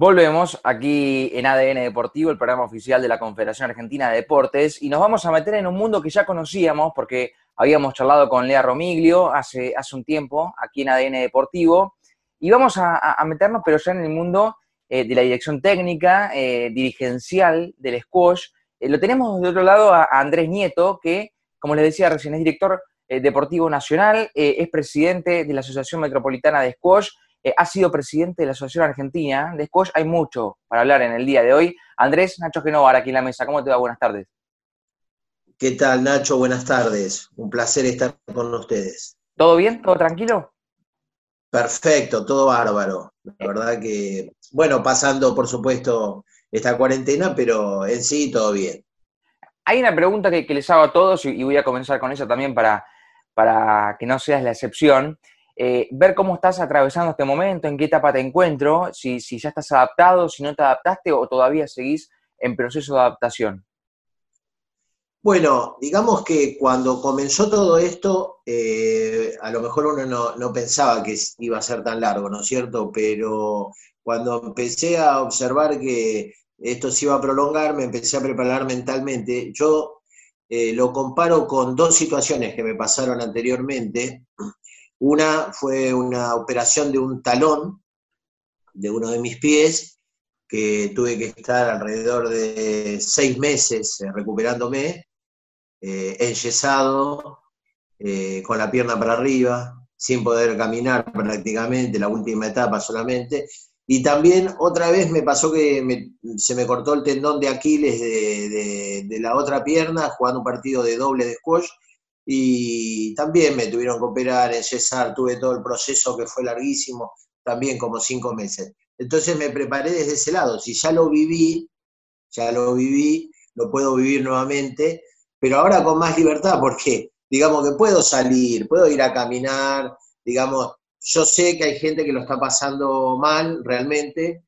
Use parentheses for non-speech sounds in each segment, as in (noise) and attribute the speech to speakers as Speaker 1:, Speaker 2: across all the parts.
Speaker 1: Volvemos aquí en ADN Deportivo, el programa oficial de la Confederación Argentina de Deportes, y nos vamos a meter en un mundo que ya conocíamos porque habíamos charlado con Lea Romiglio hace, hace un tiempo aquí en ADN Deportivo, y vamos a, meternos pero ya en el mundo eh, de la dirección técnica, eh, dirigencial del squash. Eh, lo tenemos de otro lado a, Andrés Nieto, que, como les decía recién, es director deportivo nacional, es presidente de la Asociación Metropolitana de Squash, eh, ha sido presidente de la Asociación Argentina de Squash. Hay mucho para hablar en el día de hoy. Andrés Nacho Genovar, aquí en la mesa. ¿Cómo te va? Buenas tardes.
Speaker 2: ¿Qué tal, Nacho? Buenas tardes. Un placer estar con ustedes.
Speaker 1: ¿Todo bien? ¿Todo tranquilo?
Speaker 2: Perfecto, todo bárbaro. La verdad que, bueno, pasando, por supuesto, esta cuarentena, pero en sí todo bien.
Speaker 1: Hay una pregunta que, les hago a todos y, voy a comenzar con ella también para, para que no seas la excepción. Eh, ver cómo estás atravesando este momento, en qué etapa te encuentro, si, ya estás adaptado, si no te adaptaste o todavía seguís en proceso de adaptación.
Speaker 2: Bueno, digamos que cuando comenzó todo esto, eh, a lo mejor uno no, pensaba que iba a ser tan largo, ¿no es cierto? Pero cuando empecé a observar que esto se iba a prolongar, me empecé a preparar mentalmente. Yo eh, lo comparo con dos situaciones que me pasaron anteriormente. Una fue una operación de un talón de uno de mis pies, que tuve que estar alrededor de seis meses eh, recuperándome, eh, enyesado, eh, con la pierna para arriba, sin poder caminar prácticamente, la última etapa solamente. Y también otra vez me pasó que se me cortó el tendón de Aquiles de, de, la otra pierna jugando un partido de doble de squash y también me tuvieron que operar, en César, tuve todo el proceso que fue larguísimo, también como cinco meses. Entonces me preparé desde ese lado, si ya lo viví, ya lo viví, lo puedo vivir nuevamente, pero ahora con más libertad, porque digamos que puedo salir, puedo ir a caminar, digamos, yo sé que hay gente que lo está pasando mal realmente,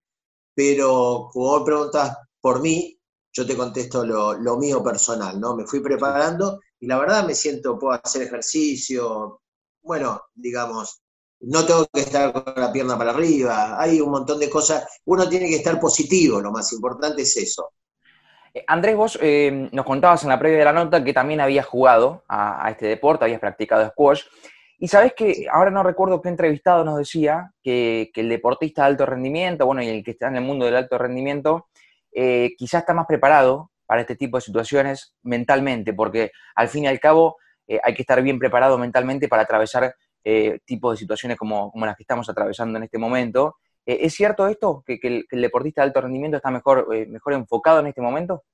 Speaker 2: pero como preguntas por mí, yo te contesto lo, lo mío personal, ¿no? Me fui preparando y la verdad me siento, puedo hacer ejercicio, bueno, digamos, no tengo que estar con la pierna para arriba, hay un montón de cosas, uno tiene que estar positivo, lo más importante es eso.
Speaker 1: Eh, Andrés, vos eh, nos contabas en la previa de la nota que también habías jugado a, este deporte, habías practicado squash, y sabes que ahora no recuerdo qué entrevistado nos decía que, el deportista de alto rendimiento, bueno, y el que está en el mundo del alto rendimiento, eh, quizás está más preparado para este tipo de situaciones mentalmente, porque al fin y al cabo eh, hay que estar bien preparado mentalmente para atravesar eh, tipos de situaciones como, las que estamos atravesando en este momento. Eh, ¿Es cierto esto, que, el, deportista de alto rendimiento está mejor, mejor enfocado en este momento?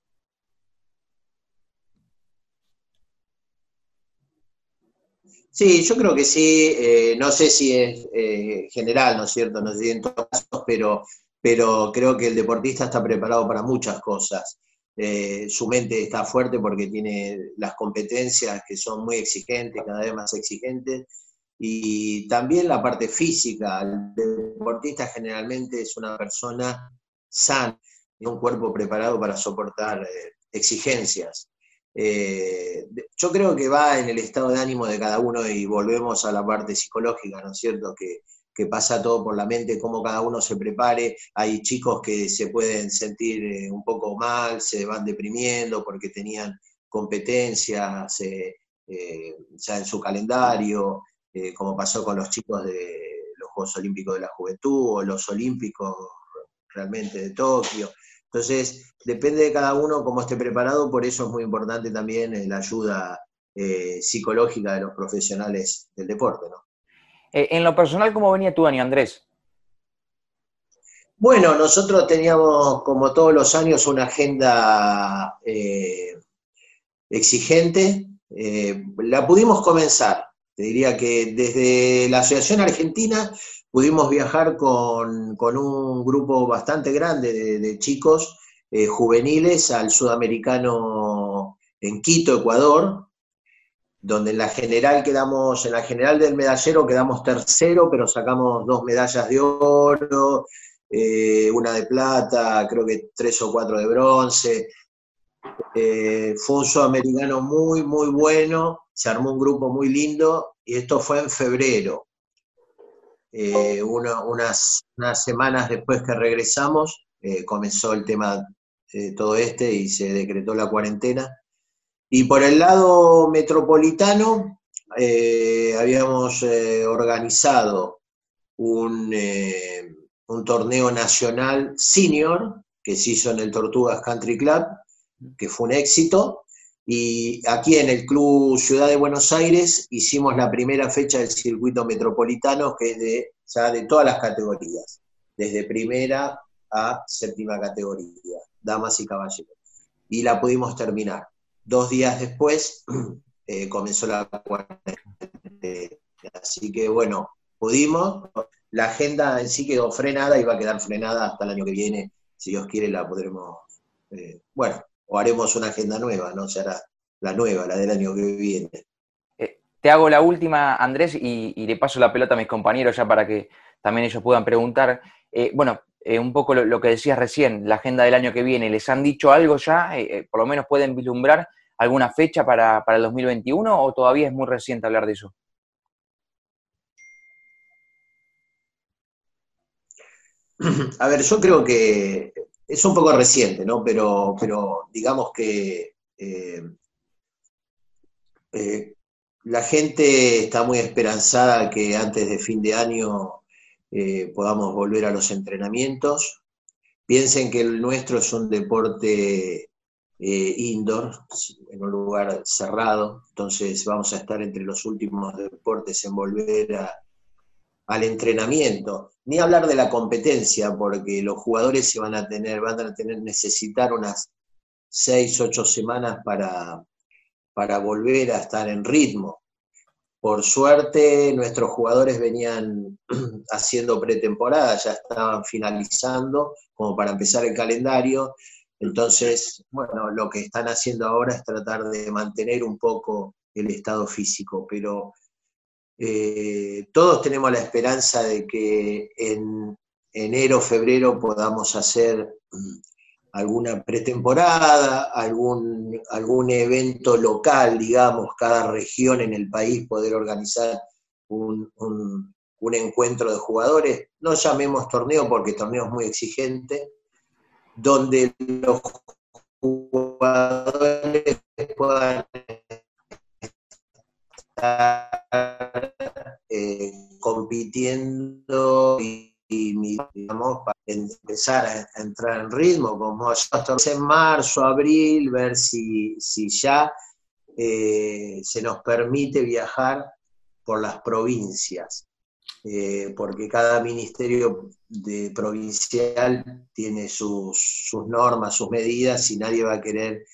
Speaker 2: Sí, yo creo que sí, no sé si es general, ¿no es cierto? No sé si en todos casos, pero, pero creo que el deportista está preparado para muchas cosas. Eh, su mente está fuerte porque tiene las competencias que son muy exigentes, cada vez más exigentes, y también la parte física. El deportista generalmente es una persona sana, y un cuerpo preparado para soportar eh, exigencias. Eh, yo creo que va en el estado de ánimo de cada uno y volvemos a la parte psicológica, ¿no es cierto? Que que pasa todo por la mente, cómo cada uno se prepare. Hay chicos que se pueden sentir eh, un poco mal, se van deprimiendo porque tenían competencias eh, eh, ya en su calendario, como pasó con los chicos de los Juegos Olímpicos de la Juventud o los Olímpicos realmente de Tokio. Entonces, depende de cada uno cómo esté preparado, por eso es muy importante también la ayuda psicológica de los profesionales del deporte, ¿no?
Speaker 1: Eh, en lo personal, ¿cómo venía tu año, Andrés?
Speaker 2: Bueno, nosotros teníamos, como todos los años, una agenda eh, exigente. Eh, la pudimos comenzar. Te diría que desde la Asociación Argentina pudimos viajar con, un grupo bastante grande de chicos juveniles al sudamericano en Quito, Ecuador, donde en la general quedamos, en la general del medallero quedamos tercero, pero sacamos dos medallas de oro, eh, una de plata, creo que tres o cuatro de bronce. Eh, fue un sudamericano muy, muy bueno, se armó un grupo muy lindo y esto fue en febrero. eh, unas, semanas después que regresamos, comenzó el tema todo este y se decretó la cuarentena. Y por el lado metropolitano, habíamos organizado un, un torneo nacional senior que se hizo en el Tortugas Country Club, que fue un éxito, y aquí en el Club Ciudad de Buenos Aires hicimos la primera fecha del circuito metropolitano, que es de, de todas las categorías, desde primera a séptima categoría, damas y caballeros. Y la pudimos terminar. Dos días después (clears throat) eh, comenzó la cuarentena. Así que bueno, pudimos. La agenda en sí quedó frenada y va a quedar frenada hasta el año que viene. Si Dios quiere, la podremos. Eh, bueno, o haremos una agenda nueva, ¿no? Será la nueva, la del año que viene.
Speaker 1: Eh, te hago la última, Andrés, y, le paso la pelota a mis compañeros ya para que también ellos puedan preguntar. Bueno, eh, un poco lo, que decías recién, la agenda del año que viene, ¿les han dicho algo ya? ¿Por lo menos pueden vislumbrar alguna fecha para, para el 2021 o todavía es muy reciente hablar de eso? (clears throat)
Speaker 2: A ver, yo creo que es un poco reciente, ¿no? Pero, pero digamos que eh, eh, la gente está muy esperanzada que antes de fin de año eh, podamos volver a los entrenamientos. Piensen que el nuestro es un deporte indoor, en un lugar cerrado, entonces vamos a estar entre los últimos deportes en volver al entrenamiento, ni hablar de la competencia, porque los jugadores se van a tener, van a tener, necesitar unas seis, ocho semanas para, para volver a estar en ritmo. Por suerte, nuestros jugadores venían (clears throat) haciendo pretemporada, ya estaban finalizando como para empezar el calendario. Entonces, bueno, lo que están haciendo ahora es tratar de mantener un poco el estado físico, pero eh, todos tenemos la esperanza de que en enero, febrero podamos hacer alguna pretemporada, algún, algún evento local, digamos, cada región en el país poder organizar un, un encuentro de jugadores, no llamemos torneo porque torneo es muy exigente, donde los jugadores puedan eh, compitiendo y, digamos, para empezar a, entrar en ritmo, como en marzo, abril, ver si, si ya eh, se nos permite viajar por las provincias, eh, porque cada ministerio de provincial tiene sus, sus, normas, sus medidas, y nadie va a querer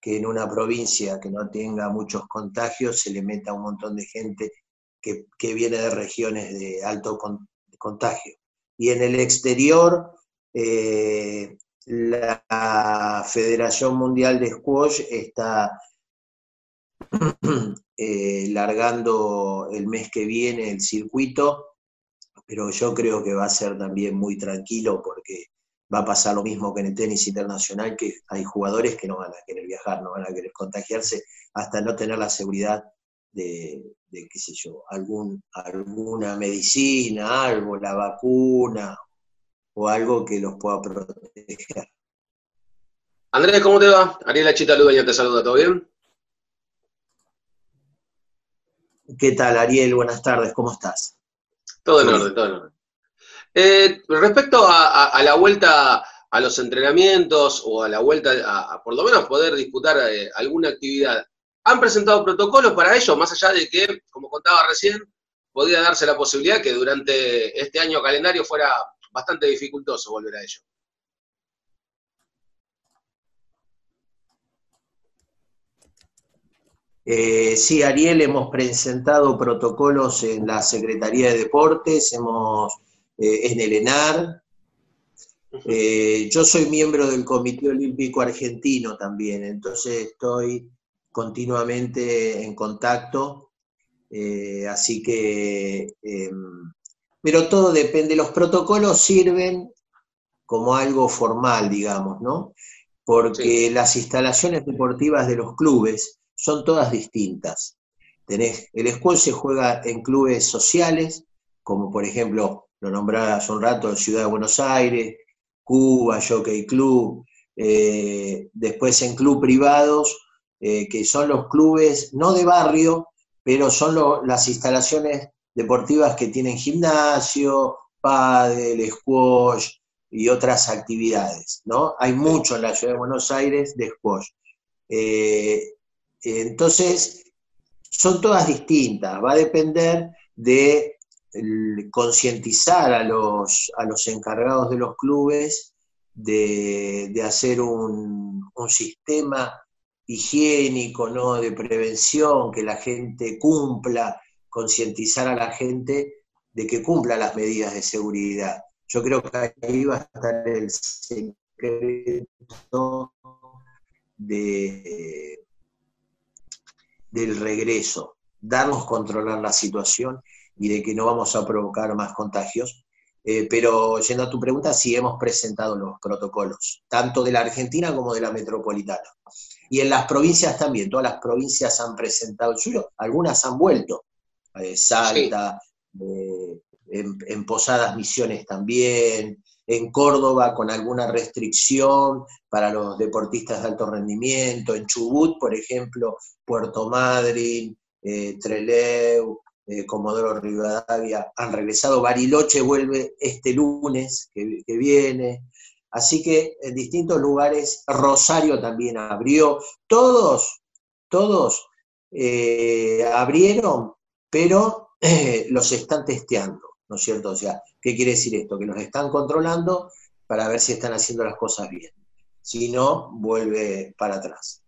Speaker 2: que en una provincia que no tenga muchos contagios se le meta un montón de gente que, viene de regiones de alto contagio. Y en el exterior, eh, la Federación Mundial de Squash está (clears throat) eh, largando el mes que viene el circuito, pero yo creo que va a ser también muy tranquilo porque va a pasar lo mismo que en el tenis internacional, que hay jugadores que no van a querer viajar, no van a querer contagiarse hasta no tener la seguridad de, qué sé yo, algún, alguna medicina, algo, la vacuna o algo que los pueda proteger.
Speaker 3: Andrés, ¿cómo te va? Ariela Chita Ludeña te saluda, ¿todo bien?
Speaker 2: ¿Qué tal, Ariel? Buenas tardes, ¿cómo estás?
Speaker 3: Todo en orden, todo en orden. Eh, respecto a, la vuelta a los entrenamientos o a la vuelta a, por lo menos poder disputar eh, alguna actividad, ¿han presentado protocolos para ello? Más allá de que, como contaba recién, podía darse la posibilidad que durante este año calendario fuera bastante dificultoso volver a ello.
Speaker 2: Eh, sí, Ariel, hemos presentado protocolos en la Secretaría de Deportes, hemos eh, en el ENAR. Eh, yo soy miembro del Comité Olímpico Argentino también, entonces estoy continuamente en contacto, eh, así que, em, pero todo depende, los protocolos sirven como algo formal, digamos, ¿no? Porque las instalaciones deportivas de los clubes son todas distintas. Tenés, el squash se juega en clubes sociales, como por ejemplo, lo nombraba hace un rato, Ciudad de Buenos Aires, Cuba, Jockey Club, eh, después en club privados, eh, que son los clubes, no de barrio, pero son las instalaciones deportivas que tienen gimnasio, pádel, squash y otras actividades, ¿no? Hay mucho en la ciudad de Buenos Aires de squash. Eh, entonces, son todas distintas, va a depender de concientizar a los, a los encargados de los clubes de, hacer un, un, sistema higiénico, ¿no? de prevención, que la gente cumpla, concientizar a la gente de que cumpla las medidas de seguridad. Yo creo que ahí va a estar el secreto de, del regreso, darnos controlar la situación y de que no vamos a provocar más contagios. Eh, pero yendo a tu pregunta, sí hemos presentado los protocolos, tanto de la Argentina como de la metropolitana. Y en las provincias también, todas las provincias han presentado el suyo, algunas han vuelto, eh, Salta, eh, en, Posadas Misiones también, en Córdoba con alguna restricción para los deportistas de alto rendimiento, en Chubut, por ejemplo, Puerto Madryn, eh, Trelew, eh, Comodoro Rivadavia han regresado, Bariloche vuelve este lunes que, viene, así que en distintos lugares, Rosario también abrió, todos, todos eh, abrieron, pero los están testeando. ¿no es cierto? O sea, ¿qué quiere decir esto? Que nos están controlando para ver si están haciendo las cosas bien. Si no, vuelve para atrás.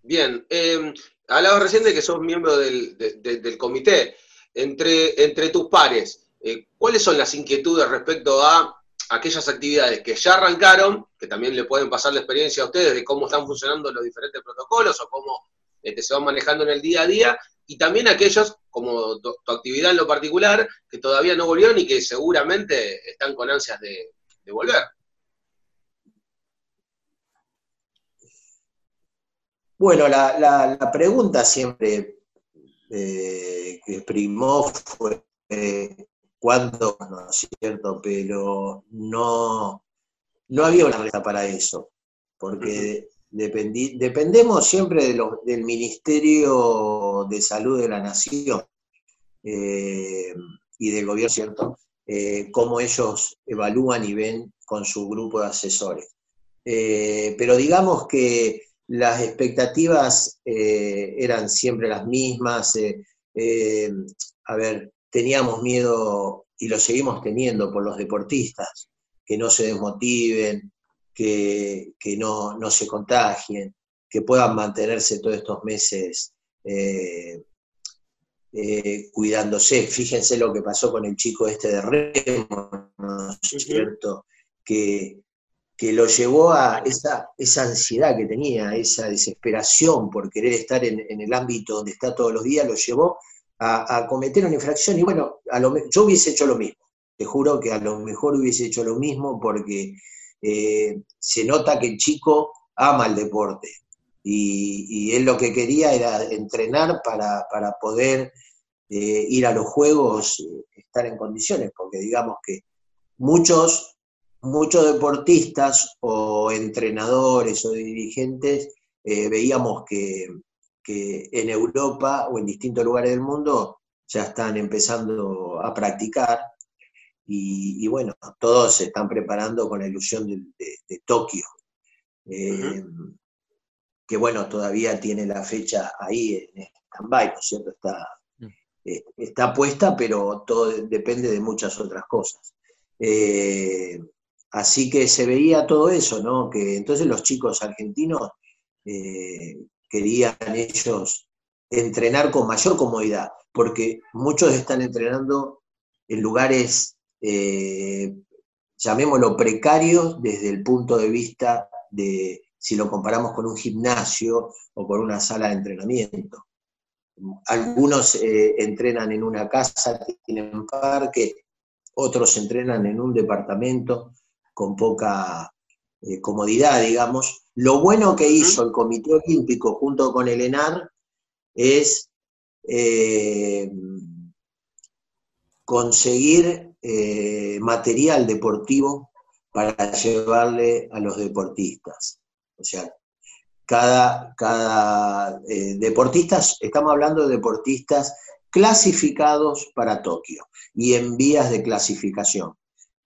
Speaker 3: Bien, eh, hablabas recién de que sos miembro del, comité. Entre, entre tus pares, eh, ¿cuáles son las inquietudes respecto a aquellas actividades que ya arrancaron, que también le pueden pasar la experiencia a ustedes de cómo están funcionando los diferentes protocolos o cómo este, se van manejando en el día a día, y también aquellos, como tu, actividad en lo particular, que todavía no volvieron y que seguramente están con ansias de, volver.
Speaker 2: Bueno, la, pregunta siempre eh, que primó fue eh, cuándo, ¿no es cierto? Pero no, no había una respuesta para eso, porque dependemos siempre del Ministerio de Salud de la Nación eh, y del gobierno, ¿cierto? Eh, cómo ellos evalúan y ven con su grupo de asesores. Eh, pero digamos que las expectativas eran siempre las mismas. a ver, teníamos miedo y lo seguimos teniendo por los deportistas, que no se desmotiven, que, no, se contagien, que puedan mantenerse todos estos meses eh, eh, cuidándose. Fíjense lo que pasó con el chico este de Remo, ¿no es cierto? Que, lo llevó a esa, esa ansiedad que tenía, esa desesperación por querer estar en, el ámbito donde está todos los días, lo llevó a, cometer una infracción. Y bueno, yo hubiese hecho lo mismo. Te juro que a lo mejor hubiese hecho lo mismo porque eh, se nota que el chico ama el deporte y, él lo que quería era entrenar para, poder eh, ir a los juegos, eh, estar en condiciones, porque digamos que muchos, muchos deportistas o entrenadores o dirigentes veíamos que, que en Europa o en distintos lugares del mundo ya están empezando a practicar y, bueno, todos se están preparando con la ilusión de, Tokio, eh, que bueno, todavía tiene la fecha ahí en stand-by, ¿no es cierto? Está, mm. eh, está puesta, pero todo depende de muchas otras cosas. Eh, así que se veía todo eso, ¿no? Que entonces los chicos argentinos querían ellos entrenar con mayor comodidad, porque muchos están entrenando en lugares eh, llamémoslo precario desde el punto de vista de si lo comparamos con un gimnasio o con una sala de entrenamiento. Algunos eh, entrenan en una casa que tiene un parque, otros entrenan en un departamento con poca eh, comodidad, digamos. Lo bueno que hizo el Comité Olímpico junto con el ENAR es conseguir eh, material deportivo para llevarle a los deportistas. O sea, cada, cada eh, deportista, estamos hablando de deportistas clasificados para Tokio y en vías de clasificación.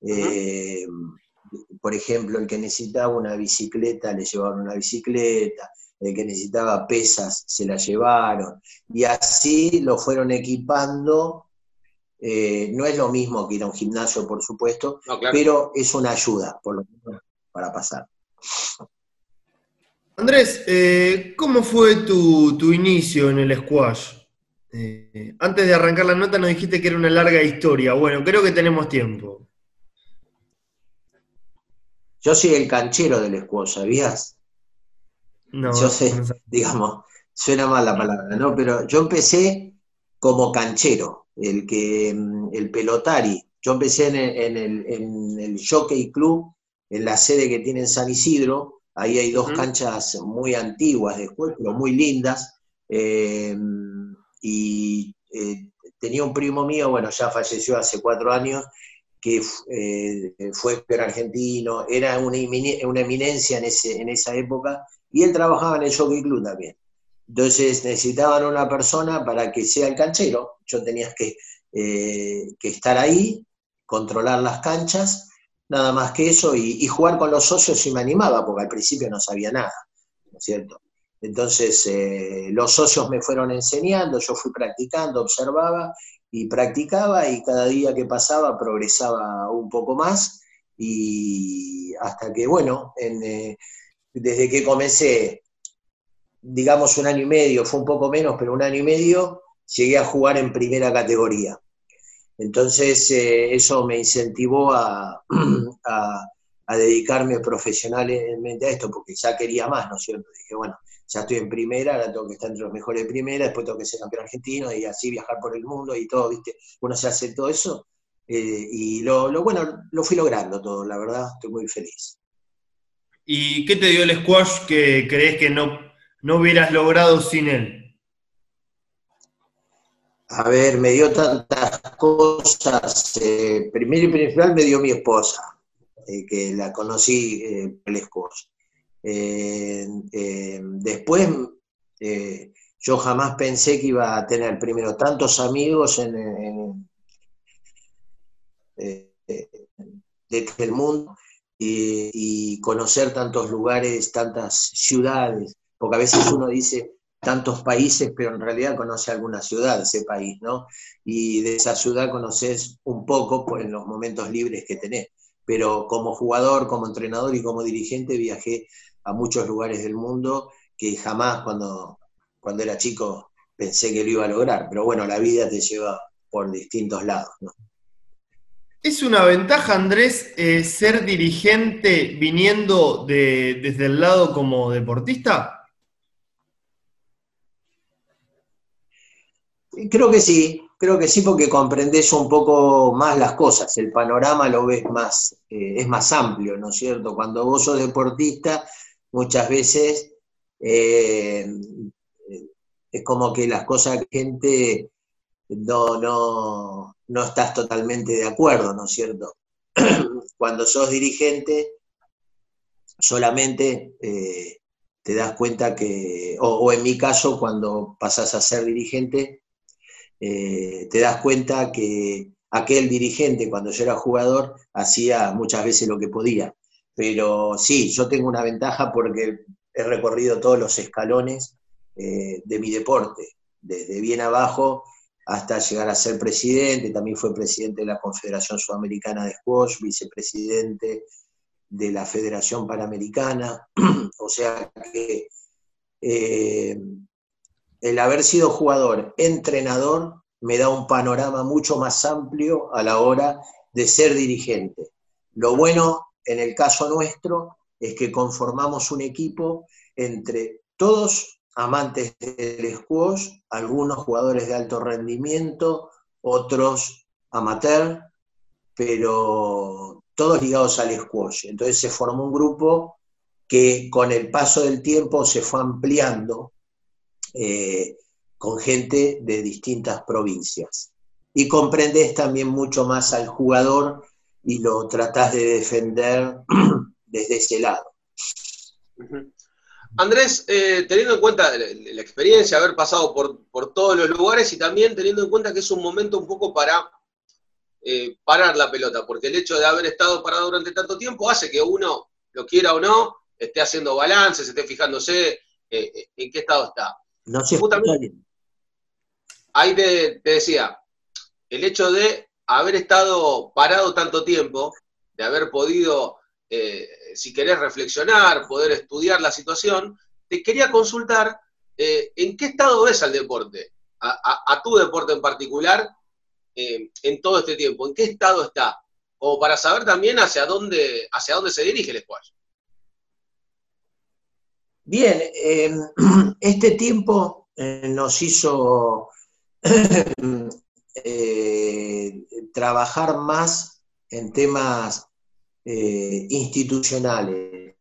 Speaker 2: Eh, por ejemplo, el que necesitaba una bicicleta le llevaron una bicicleta, el que necesitaba pesas se la llevaron, y así lo fueron equipando. Eh, no es lo mismo que ir a un gimnasio, por supuesto, pero es una ayuda, por lo menos, para pasar.
Speaker 4: Andrés, eh, ¿cómo fue tu, inicio en el squash? Eh, antes de arrancar la nota nos dijiste que era una larga historia. Bueno, creo que tenemos tiempo.
Speaker 2: Yo soy el canchero del squash, ¿sabías?
Speaker 4: No.
Speaker 2: Yo sé, digamos, suena mal la palabra, ¿no? Pero yo empecé como canchero, el que, mm, el pelotari. Yo empecé en el, en el, Jockey Club, en la sede que tiene en San Isidro. Ahí hay dos canchas muy antiguas de juego, pero muy lindas. Eh, y eh, tenía un primo mío, bueno, ya falleció hace cuatro años, que eh, fue argentino, era una, eminencia en, ese, en esa época, y él trabajaba en el Jockey Club también. Entonces necesitaban una persona para que sea el canchero, yo tenía que, eh, que estar ahí, controlar las canchas, nada más que eso, y, jugar con los socios y me animaba, porque al principio no sabía nada, ¿no cierto? Entonces eh, los socios me fueron enseñando, yo fui practicando, observaba y practicaba y cada día que pasaba progresaba un poco más y hasta que, bueno, eh, desde que comencé, digamos un año y medio, fue un poco menos, pero un año y medio, llegué a jugar en primera categoría. Entonces eh, eso me incentivó a, (clears throat) a, dedicarme profesionalmente a esto, porque ya quería más, ¿no es cierto? Dije, bueno, ya estoy en primera, ahora tengo que estar entre los mejores de primera, después tengo que ser campeón argentino y así viajar por el mundo y todo, ¿viste? Uno se hace todo eso. Eh, y lo, bueno, lo fui logrando todo, la verdad, estoy muy feliz.
Speaker 4: ¿Y qué te dio el squash que crees que no, no hubieras logrado sin él?
Speaker 2: A ver, me dio tantas cosas. Eh, primero y principal me dio mi esposa, eh, que la conocí por el squash. Eh, eh, después, eh, yo jamás pensé que iba a tener primero tantos amigos en, el mundo y, conocer tantos lugares, tantas ciudades, porque a veces uno dice tantos países, pero en realidad conoce alguna ciudad de ese país, ¿no? Y de esa ciudad conoces un poco pues, en los momentos libres que tenés. Pero como jugador, como entrenador y como dirigente viajé a muchos lugares del mundo que jamás cuando, cuando era chico pensé que lo iba a lograr. Pero bueno, la vida te lleva por distintos lados.
Speaker 4: ¿Es una ventaja, Andrés, eh, ser dirigente viniendo desde el lado como deportista?
Speaker 2: Creo que sí, creo que sí, porque comprendes un poco más las cosas, el panorama lo ves más, eh, es más amplio, ¿no es cierto? Cuando vos sos deportista, muchas veces eh, es como que las cosas gente no, no, no estás totalmente de acuerdo, ¿no es cierto? (clears throat) Cuando sos dirigente, solamente eh, te das cuenta que, o, en mi caso, cuando pasas a ser dirigente, eh, te das cuenta que aquel dirigente, cuando yo era jugador, hacía muchas veces lo que podía. Pero sí, yo tengo una ventaja porque he recorrido todos los escalones eh, de mi deporte, desde bien abajo hasta llegar a ser presidente, también fue presidente de la Confederación Sudamericana de Squash, vicepresidente de la Federación Panamericana, (clears throat) o sea que eh, el haber sido jugador, entrenador, me da un panorama mucho más amplio a la hora de ser dirigente. Lo bueno en el caso nuestro es que conformamos un equipo entre todos amantes del squash, algunos jugadores de alto rendimiento, otros amateur, pero todos ligados al squash. Entonces se formó un grupo que con el paso del tiempo se fue ampliando eh, con gente de distintas provincias. y comprendes también mucho más al jugador y lo tratás de defender (clears throat) desde ese lado.
Speaker 3: Andrés, eh, teniendo en cuenta la, experiencia, haber pasado por, todos los lugares y también teniendo en cuenta que es un momento un poco para eh, parar la pelota, porque el hecho de haber estado parado durante tanto tiempo hace que uno, lo quiera o no, esté haciendo balances, esté fijándose eh, en qué estado está.
Speaker 2: No sé.
Speaker 3: Ahí te, te decía, el hecho de haber estado parado tanto tiempo, de haber podido eh, si querés reflexionar, poder estudiar la situación, te quería consultar eh, en qué estado ves al deporte, a, tu deporte en particular, eh, en todo este tiempo, en qué estado está, como para saber también hacia dónde, hacia dónde se dirige el squash.
Speaker 2: Bien, (clears throat) este tiempo nos hizo (clears throat) trabajar más en temas eh, institucionales,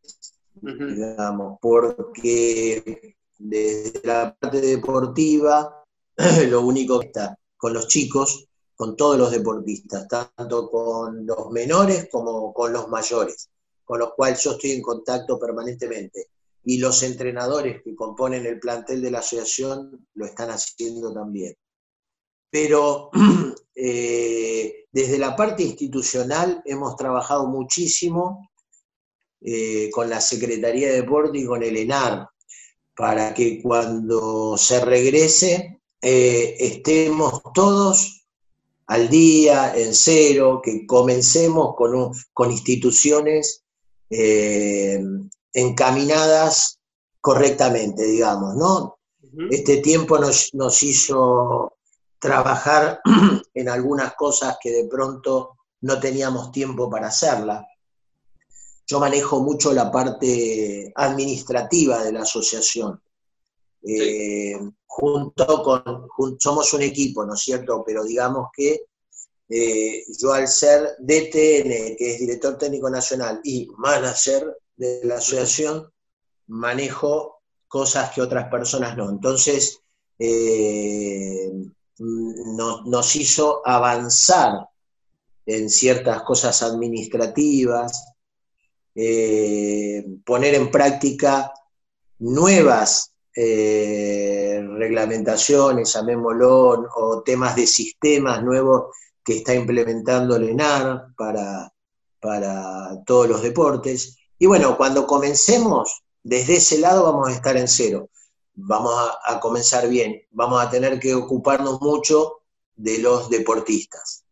Speaker 2: digamos, porque desde la parte deportiva, (clears throat) lo único que está con los chicos, con todos los deportistas, tanto con los menores como con los mayores, con los cuales yo estoy en contacto permanentemente. Y los entrenadores que componen el plantel de la asociación lo están haciendo también. Pero (clears throat) eh, desde la parte institucional hemos trabajado muchísimo eh, con la Secretaría de Deporte y con el ENAR para que cuando se regrese eh, estemos todos al día, en cero, que comencemos con, con instituciones encaminadas correctamente, digamos, ¿no? Este tiempo nos, nos hizo trabajar (clears throat) en algunas cosas que de pronto no teníamos tiempo para hacerla. Yo manejo mucho la parte administrativa de la asociación. Eh, junto con, somos un equipo, ¿no es cierto? Pero digamos que eh, yo al ser DTN, que es director técnico nacional, y manager de la asociación, manejo cosas que otras personas no. Entonces, eh, nos hizo avanzar en ciertas cosas administrativas, eh, poner en práctica nuevas eh, reglamentaciones, llamémoslo, o temas de sistemas nuevos que está implementando el ENAR para, para todos los deportes. Y bueno, cuando comencemos, desde ese lado vamos a estar en cero vamos a, comenzar bien. Vamos a tener que ocuparnos mucho de los deportistas.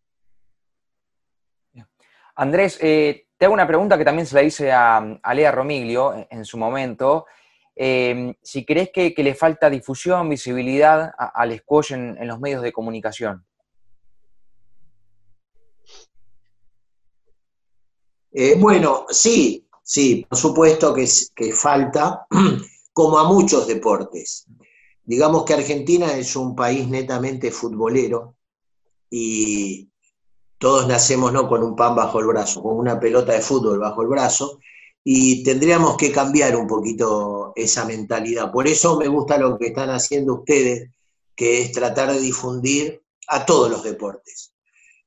Speaker 1: Andrés, eh, te hago una pregunta que también se la hice a, Lea Romiglio en, su momento. Eh, si crees que, le falta difusión, visibilidad al squash en, los medios de comunicación.
Speaker 2: Eh, bueno, sí, sí, por supuesto que, que falta. (clears throat) como a muchos deportes. Digamos que Argentina es un país netamente futbolero y todos nacemos ¿no? con un pan bajo el brazo, con una pelota de fútbol bajo el brazo, y tendríamos que cambiar un poquito esa mentalidad. Por eso me gusta lo que están haciendo ustedes, que es tratar de difundir a todos los deportes,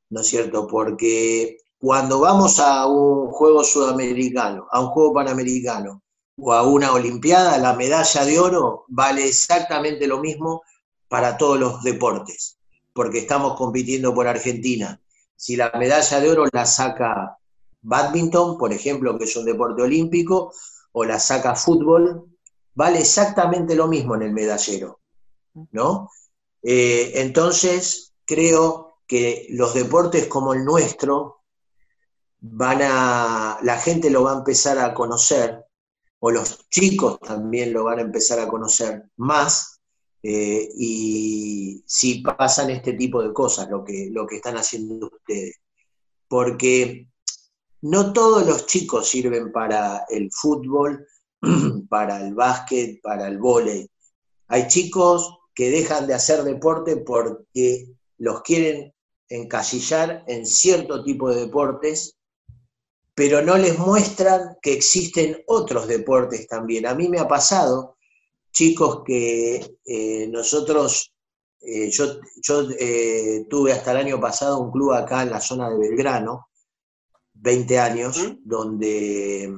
Speaker 2: ¿no es cierto? Porque cuando vamos a un juego sudamericano, a un juego panamericano, o a una Olimpiada, la medalla de oro vale exactamente lo mismo para todos los deportes, porque estamos compitiendo por Argentina. Si la medalla de oro la saca badminton, por ejemplo, que es un deporte olímpico, o la saca fútbol, vale exactamente lo mismo en el medallero, ¿no? Eh, entonces, creo que los deportes como el nuestro van a, la gente lo va a empezar a conocer o los chicos también lo van a empezar a conocer más, eh, y si pasan este tipo de cosas, lo que, lo que están haciendo ustedes. Porque no todos los chicos sirven para el fútbol, (clears throat) para el básquet, para el vóley. Hay chicos que dejan de hacer deporte porque los quieren encasillar en cierto tipo de deportes pero no les muestran que existen otros deportes también. A mí me ha pasado, chicos, que eh, nosotros eh, yo, yo eh, tuve hasta el año pasado un club acá en la zona de Belgrano, 20 años, donde,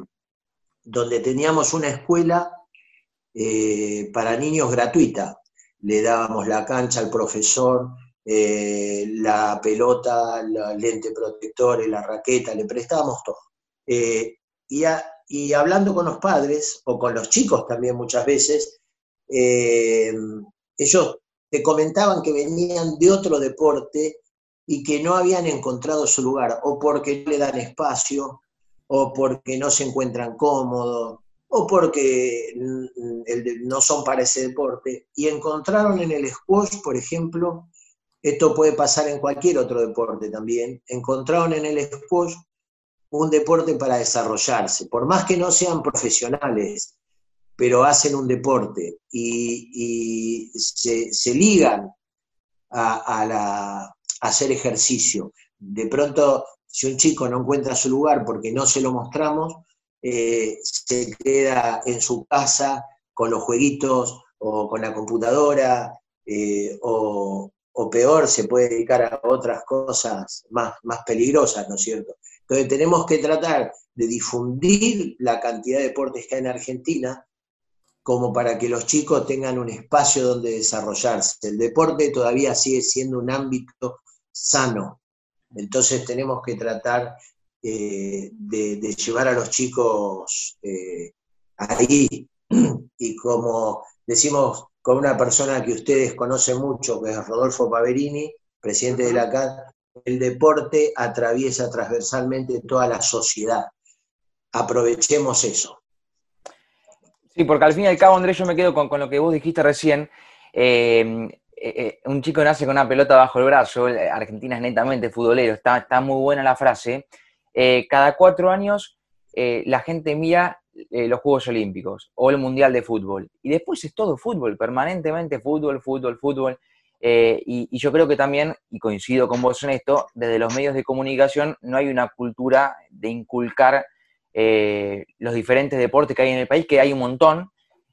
Speaker 2: donde teníamos una escuela para niños gratuita. Le dábamos la cancha al profesor, la pelota, el lente protector, la raqueta, le prestábamos todo. y, y, hablando con los padres, o con los chicos también muchas veces, ellos te comentaban que venían de otro deporte y que no habían encontrado su lugar, o porque no le dan espacio, o porque no se encuentran cómodos, o porque no son para ese deporte, y encontraron en el squash, por ejemplo, esto puede pasar en cualquier otro deporte también, encontraron en el squash un deporte para desarrollarse, por más que no sean profesionales, pero hacen un deporte y, se, ligan a, hacer ejercicio. De pronto, si un chico no encuentra su lugar porque no se lo mostramos, eh, se queda en su casa con los jueguitos o con la computadora, eh, o, peor, se puede dedicar a otras cosas más, más peligrosas, ¿no es cierto? Entonces tenemos que tratar de difundir la cantidad de deportes que hay en Argentina, como para que los chicos tengan un espacio donde desarrollarse. El deporte todavía sigue siendo un ámbito sano, entonces tenemos que tratar eh, de, llevar a los chicos eh, ahí. (clears throat) Y como decimos con una persona que ustedes conocen mucho, que es Rodolfo Paverini, presidente de la CAD, el deporte atraviesa transversalmente toda la sociedad. Aprovechemos eso.
Speaker 1: Sí, porque al fin y al cabo, Andrés, yo me quedo con, lo que vos dijiste recién. Eh, eh, eh, un chico nace con una pelota bajo el brazo, Argentina es netamente futbolero, está, está muy buena la frase. cada cuatro años la gente mira los Juegos Olímpicos o el Mundial de Fútbol. Y después es todo fútbol, permanentemente fútbol, fútbol, fútbol. Y, y, yo creo que también, y coincido con vos en esto, desde los medios de comunicación no hay una cultura de inculcar eh, los diferentes deportes que hay en el país, que hay un montón,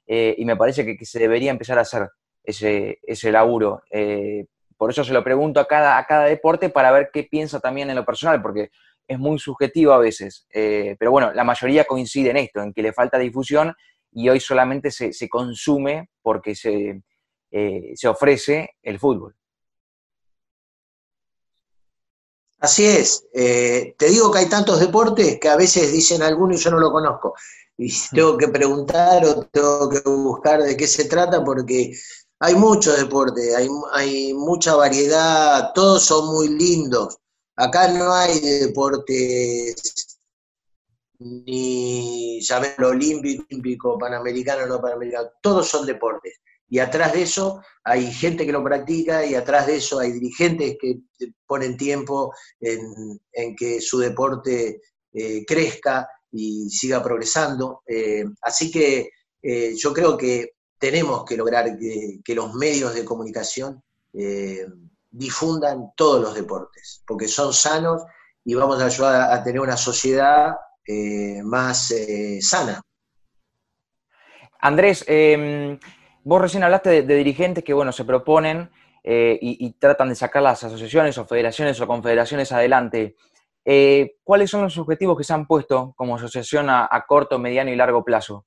Speaker 1: eh, y me parece que, se debería empezar a hacer ese, ese laburo. Eh, por eso se lo pregunto a cada, a cada deporte para ver qué piensa también en lo personal, porque es muy subjetivo a veces. pero bueno, la mayoría coincide en esto, en que le falta difusión y hoy solamente se, se consume porque se, se ofrece el fútbol.
Speaker 2: Así es. Eh, te digo que hay tantos deportes que a veces dicen alguno y yo no lo conozco. Y mm. tengo que preguntar o tengo que buscar de qué se trata porque hay muchos deportes, hay, hay mucha variedad, todos son muy lindos. Acá no hay deportes ni, lo olímpico, olímpico, panamericano, no panamericano, todos son deportes y atrás de eso hay gente que lo practica y atrás de eso hay dirigentes que ponen tiempo en, que su deporte eh, crezca y siga progresando. Eh, así que eh, yo creo que tenemos que lograr que, los medios de comunicación difundan todos los deportes, porque son sanos y vamos a ayudar a tener una sociedad más sana.
Speaker 1: Andrés, em, Vos recién hablaste de, dirigentes que, bueno, se proponen eh, y, tratan de sacar las asociaciones o federaciones o confederaciones adelante. Eh, ¿Cuáles son los objetivos que se han puesto como asociación a, corto, mediano y largo plazo?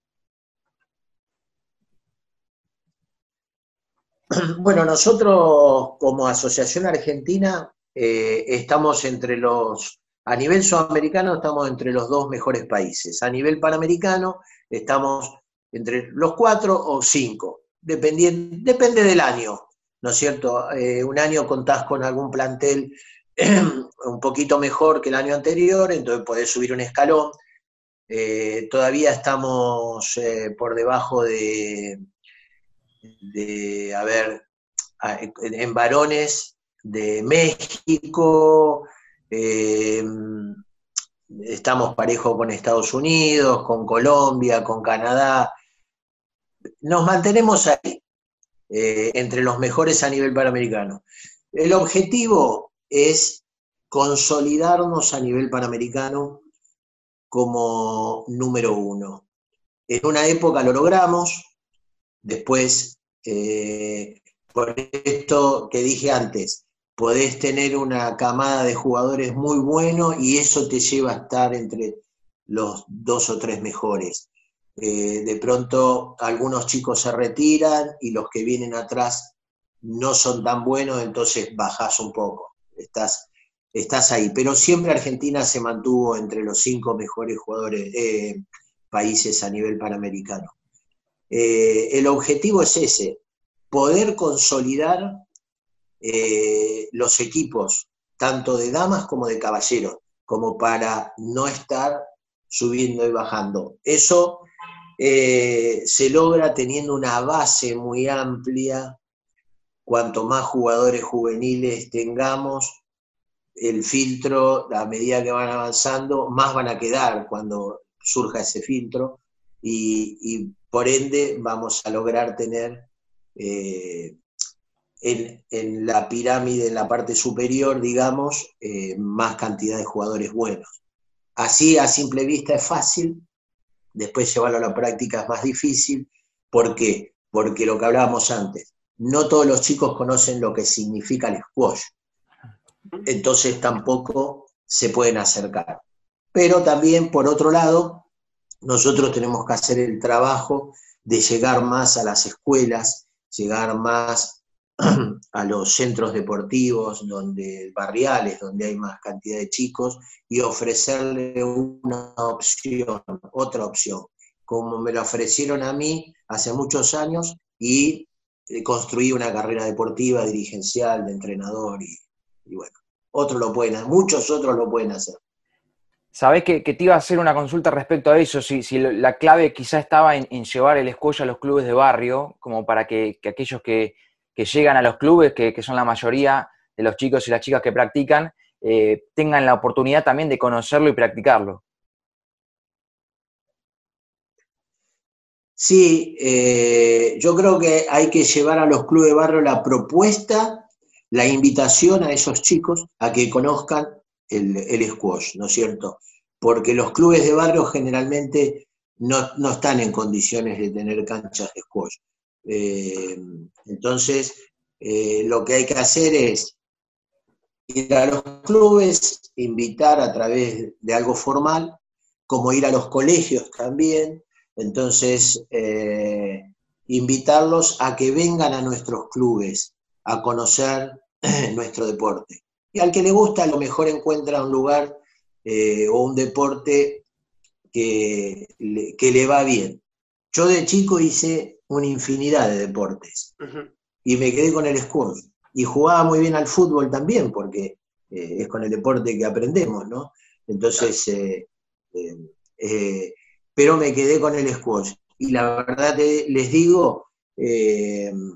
Speaker 1: (clears throat)
Speaker 2: Bueno, nosotros como Asociación Argentina eh, estamos entre los, a nivel sudamericano estamos entre los dos mejores países. A nivel panamericano estamos entre los cuatro o cinco depende del año, ¿no es cierto? Eh, un año contás con algún plantel (clears throat) un poquito mejor que el año anterior, entonces podés subir un escalón. Eh, todavía estamos por debajo de, de, a ver, en varones de México, estamos parejo con Estados Unidos, con Colombia, con Canadá, nos mantenemos ahí, eh, entre los mejores a nivel panamericano. El objetivo es consolidarnos a nivel panamericano como número uno. En una época lo logramos, después eh, por esto que dije antes, podés tener una camada de jugadores muy buenos y eso te lleva a estar entre los dos o tres mejores. Eh, de pronto algunos chicos se retiran y los que vienen atrás no son tan buenos, entonces bajás un poco, estás, estás ahí. Pero siempre Argentina se mantuvo entre los cinco mejores jugadores, eh, países a nivel panamericano. Eh, el objetivo es ese, poder consolidar eh, los equipos, tanto de damas como de caballeros, como para no estar subiendo y bajando. Eso eh, se logra teniendo una base muy amplia. Cuanto más jugadores juveniles tengamos, el filtro, a medida que van avanzando, más van a quedar cuando surja ese filtro y por ende vamos a lograr tener eh, en, la pirámide, en la parte superior, digamos, eh, más cantidad de jugadores buenos. Así a simple vista es fácil, después llevarlo a la práctica es más difícil. ¿Por qué? Porque lo que hablábamos antes, no todos los chicos conocen lo que significa el squash. Entonces tampoco se pueden acercar. Pero también, por otro lado, nosotros tenemos que hacer el trabajo de llegar más a las escuelas, llegar más (clears throat) a los centros deportivos, donde barriales, donde hay más cantidad de chicos, y ofrecerle una opción, otra opción, como me lo ofrecieron a mí hace muchos años, y eh, construí una carrera deportiva, dirigencial, de entrenador, y, bueno, otros lo pueden, muchos otros lo pueden hacer.
Speaker 1: Sabés que, te iba a hacer una consulta respecto a eso, si, la clave quizá estaba en, llevar el escuello a los clubes de barrio, como para que, aquellos que, llegan a los clubes, que, son la mayoría de los chicos y las chicas que practican, eh, tengan la oportunidad también de conocerlo y practicarlo.
Speaker 2: Sí, eh, yo creo que hay que llevar a los clubes de barrio la propuesta, la invitación a esos chicos a que conozcan el, squash, ¿no es cierto? Porque los clubes de barrio generalmente no, están en condiciones de tener canchas de squash. Eh, entonces, eh, lo que hay que hacer es ir a los clubes, invitar a través de algo formal, como ir a los colegios también, entonces eh, invitarlos a que vengan a nuestros clubes a conocer (clears throat) nuestro deporte. Y al que le gusta, a lo mejor encuentra un lugar eh, o un deporte que le, va bien. Yo de chico hice una infinidad de deportes y me quedé con el squash. Y jugaba muy bien al fútbol también, porque eh, es con el deporte que aprendemos, ¿no? Entonces, eh, pero me quedé con el squash. Y la verdad les digo, el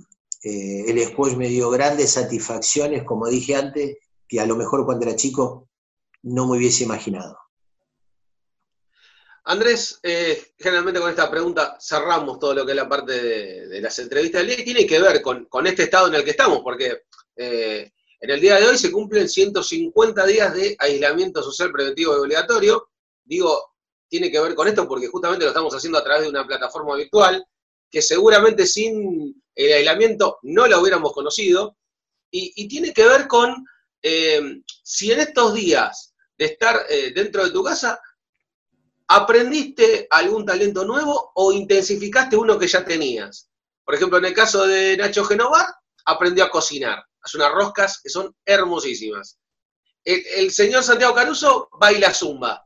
Speaker 2: squash me dio grandes satisfacciones, como dije antes, que a lo mejor cuando era chico no me hubiese imaginado.
Speaker 3: Andrés, eh, generalmente con esta pregunta cerramos todo lo que es la parte de, las entrevistas del día y tiene que ver con, este estado en el que estamos, porque eh, en el día de hoy se cumplen 150 días de aislamiento social preventivo y obligatorio. Digo, tiene que ver con esto porque justamente lo estamos haciendo a través de una plataforma virtual que seguramente sin el aislamiento no la hubiéramos conocido y tiene que ver con eh, si en estos días de estar eh, dentro de tu casa, aprendiste algún talento nuevo o intensificaste uno que ya tenías. Por ejemplo, en el caso de Nacho Genovar, aprendió a cocinar. Hace unas roscas que son hermosísimas. El, señor Santiago Caruso baila zumba.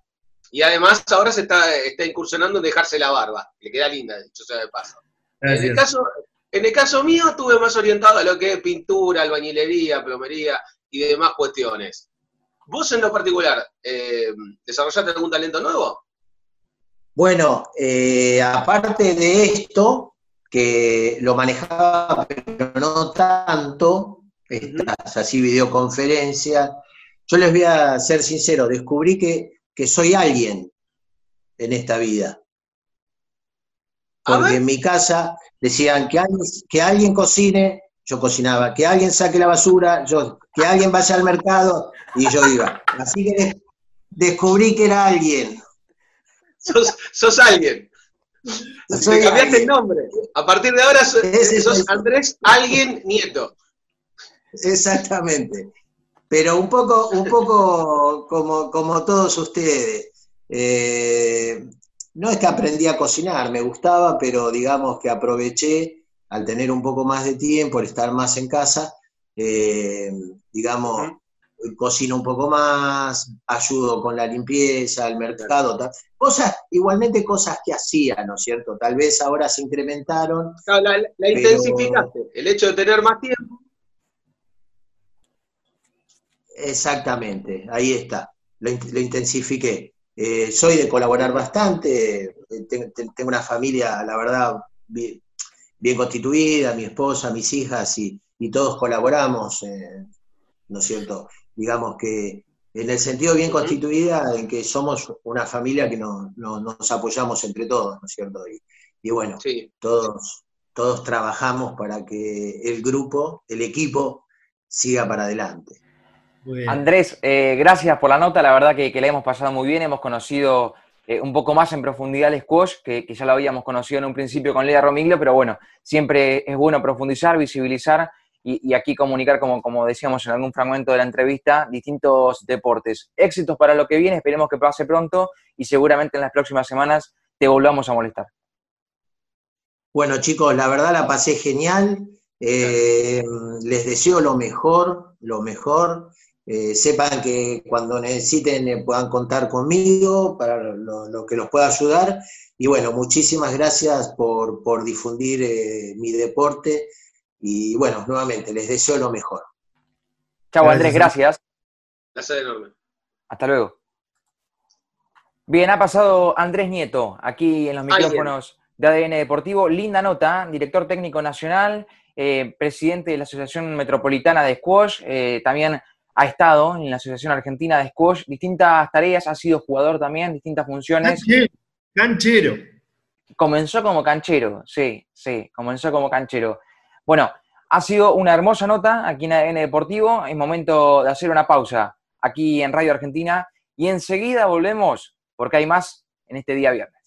Speaker 3: Y además ahora se está, está incursionando en dejarse la barba. Le queda linda, dicho sea de paso. En el, caso, en el caso mío, estuve más orientado a lo que es pintura, albañilería, plomería, y demás cuestiones. ¿Vos en lo particular, eh, desarrollaste algún talento nuevo?
Speaker 2: Bueno, eh, aparte de esto, que lo manejaba, pero no tanto, así videoconferencia, yo les voy a ser sincero, descubrí que, que soy alguien en esta vida. Porque en mi casa decían que alguien, que alguien cocine, yo cocinaba, que alguien saque la basura, yo, que alguien vaya al mercado y yo iba. Así que descubrí que era alguien.
Speaker 3: Sos, alguien. Te cambiaste el nombre. A partir de ahora sos, Andrés Alguien Nieto.
Speaker 2: Exactamente. Pero un poco, un poco como, como todos ustedes. Eh, no es que aprendí a cocinar, me gustaba, pero digamos que aproveché al tener un poco más de tiempo, al estar más en casa, eh, digamos, cocino un poco más, ayudo con la limpieza, el mercado, cosas, igualmente cosas que hacía, ¿no es cierto? Tal vez ahora se incrementaron.
Speaker 3: la, intensificaste, el hecho de tener más tiempo.
Speaker 2: Exactamente, ahí está, lo, intensifiqué. Eh, soy de colaborar bastante, eh, tengo, una familia, la verdad, bien, constituida, mi esposa, mis hijas, y, todos colaboramos, eh, ¿no es cierto? digamos que en el sentido bien constituida, en que somos una familia que nos apoyamos entre todos, ¿no es cierto? Y, bueno, todos, todos trabajamos para que el grupo, el equipo, siga para adelante.
Speaker 1: Andrés, eh, gracias por la nota, la verdad que, que, la hemos pasado muy bien, hemos conocido eh, un poco más en profundidad el squash, que, que, ya lo habíamos conocido en un principio con Lea Romiglio, pero bueno, siempre es bueno profundizar, visibilizar y, aquí comunicar, como, como decíamos en algún fragmento de la entrevista, distintos deportes. Éxitos para lo que viene, esperemos que pase pronto y seguramente en las próximas semanas te volvamos a molestar.
Speaker 2: Bueno chicos, la verdad la pasé genial, eh, les deseo lo mejor, lo mejor. Eh, sepan que cuando necesiten eh, puedan contar conmigo para lo, que los pueda ayudar. Y bueno, muchísimas gracias por, por difundir mi deporte y bueno, nuevamente, les deseo lo mejor.
Speaker 1: Chao, Andrés, gracias.
Speaker 3: Gracias enorme.
Speaker 1: Hasta luego. Bien, ha pasado Andrés Nieto, aquí en los micrófonos de ADN Deportivo. Linda nota, director técnico nacional, eh, presidente de la Asociación Metropolitana de Squash, eh, también ha estado en la Asociación Argentina de Squash, distintas tareas, ha sido jugador también, distintas funciones.
Speaker 4: Canchero.
Speaker 1: Comenzó como canchero, sí, sí, comenzó como canchero. Bueno, ha sido una hermosa nota aquí en ADN Deportivo. Es momento de hacer una pausa aquí en Radio Argentina y enseguida volvemos porque hay más en este día viernes.